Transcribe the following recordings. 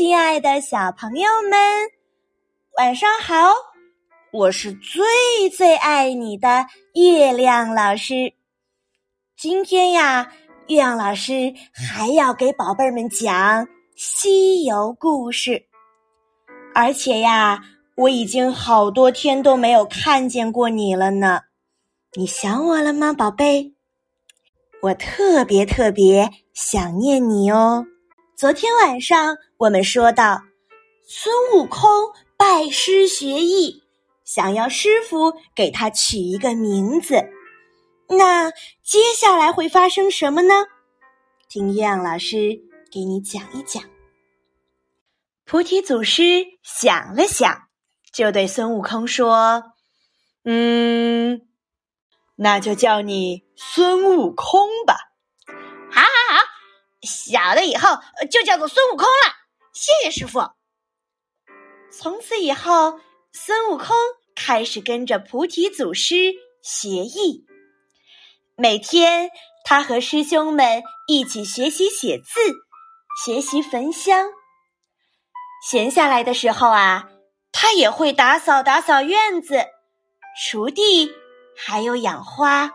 亲爱的小朋友们，晚上好！我是最最爱你的月亮老师。今天呀，月亮老师还要给宝贝儿们讲西游故事，而且呀，我已经好多天都没有看见过你了呢。你想我了吗，宝贝？我特别特别想念你哦。昨天晚上我们说到，孙悟空拜师学艺，想要师傅给他取一个名字。那接下来会发生什么呢？听月亮老师给你讲一讲。菩提祖师想了想，就对孙悟空说：“嗯，那就叫你孙悟空吧。”小的以后就叫做孙悟空了，谢谢师傅。从此以后，孙悟空开始跟着菩提祖师学艺。每天，他和师兄们一起学习写字，学习焚香。闲下来的时候啊，他也会打扫打扫院子、锄地，还有养花，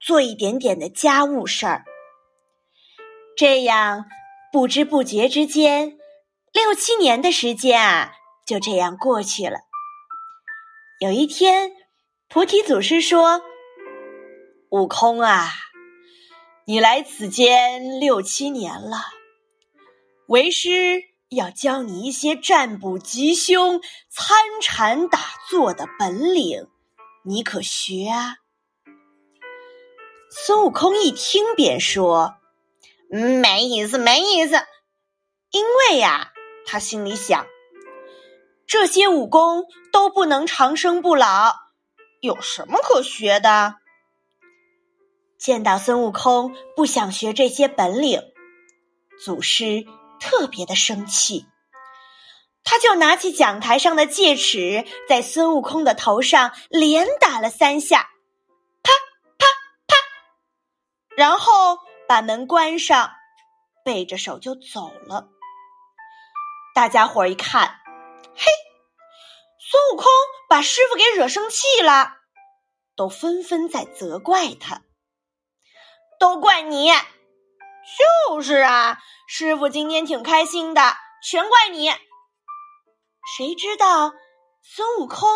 做一点点的家务事儿。这样不知不觉之间，六七年的时间啊，就这样过去了。有一天，菩提祖师说：“悟空啊，你来此间六七年了，为师要教你一些占卜吉凶、参禅打坐的本领，你可学啊？”孙悟空一听便说。没意思，没意思。因为呀，他心里想，这些武功都不能长生不老，有什么可学的？见到孙悟空不想学这些本领，祖师特别的生气，他就拿起讲台上的戒尺，在孙悟空的头上连打了三下，啪啪啪，然后。把门关上，背着手就走了。大家伙儿一看，嘿，孙悟空把师傅给惹生气了，都纷纷在责怪他。都怪你！就是啊，师傅今天挺开心的，全怪你。谁知道孙悟空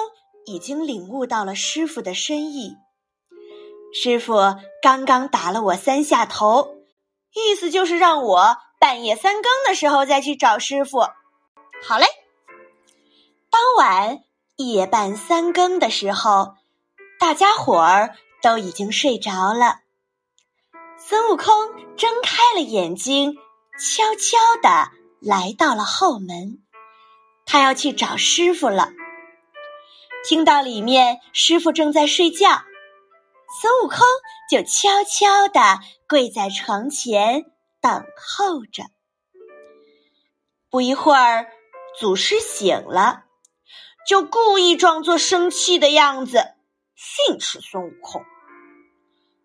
已经领悟到了师傅的深意。师傅刚刚打了我三下头，意思就是让我半夜三更的时候再去找师傅。好嘞。当晚夜半三更的时候，大家伙儿都已经睡着了。孙悟空睁开了眼睛，悄悄的来到了后门，他要去找师傅了。听到里面师傅正在睡觉。孙悟空就悄悄地跪在床前等候着。不一会儿，祖师醒了，就故意装作生气的样子，训斥孙悟空：“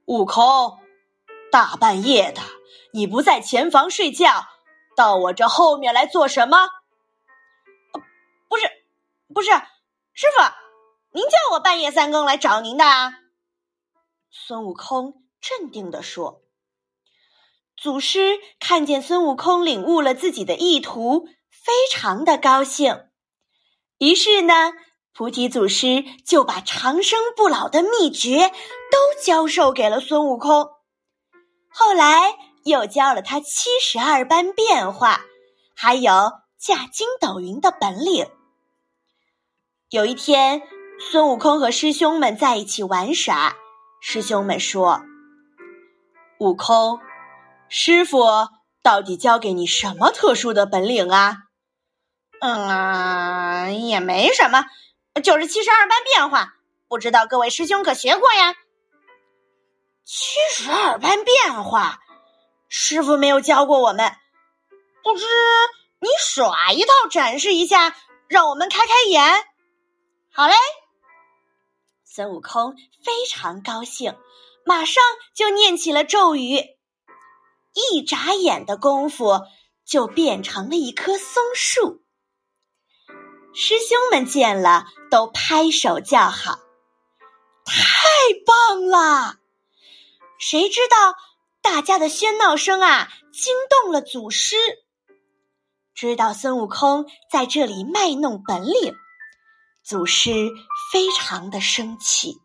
悟空，大半夜的，你不在前房睡觉，到我这后面来做什么？”“不是，不是，师傅，您叫我半夜三更来找您的啊？”孙悟空镇定地说：“祖师看见孙悟空领悟了自己的意图，非常的高兴。于是呢，菩提祖师就把长生不老的秘诀都教授给了孙悟空。后来又教了他七十二般变化，还有驾筋斗云的本领。有一天，孙悟空和师兄们在一起玩耍。”师兄们说：“悟空，师傅到底教给你什么特殊的本领啊？”“嗯，也没什么，就是七十二般变化，不知道各位师兄可学过呀？”“七十二般变化，师傅没有教过我们，不知你耍一套展示一下，让我们开开眼。”“好嘞。”孙悟空非常高兴，马上就念起了咒语。一眨眼的功夫，就变成了一棵松树。师兄们见了，都拍手叫好：“太棒了！”谁知道大家的喧闹声啊，惊动了祖师。知道孙悟空在这里卖弄本领，祖师非常的生气，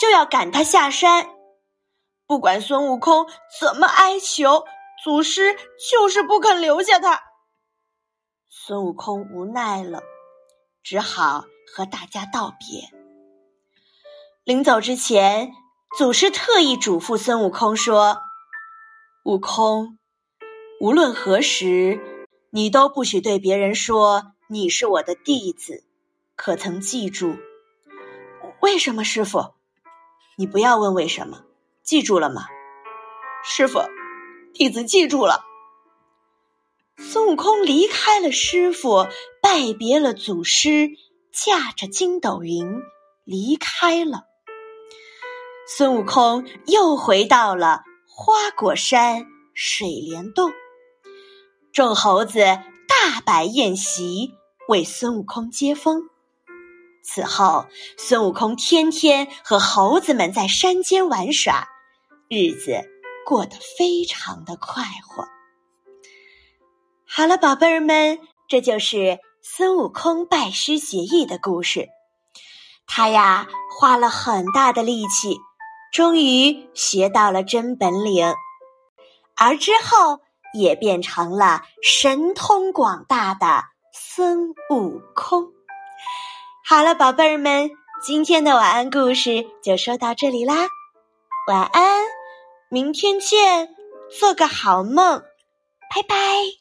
就要赶他下山。不管孙悟空怎么哀求，祖师就是不肯留下他。孙悟空无奈了，只好和大家道别。临走之前，祖师特意嘱咐孙悟空说：“悟空，无论何时。”你都不许对别人说你是我的弟子，可曾记住？为什么，师傅？你不要问为什么，记住了吗？师傅，弟子记住了。孙悟空离开了师傅，拜别了祖师，驾着筋斗云离开了。孙悟空又回到了花果山水帘洞。众猴子大摆宴席为孙悟空接风。此后，孙悟空天天和猴子们在山间玩耍，日子过得非常的快活。好了，宝贝儿们，这就是孙悟空拜师学艺的故事。他呀，花了很大的力气，终于学到了真本领，而之后。也变成了神通广大的孙悟空。好了，宝贝儿们，今天的晚安故事就说到这里啦，晚安，明天见，做个好梦，拜拜。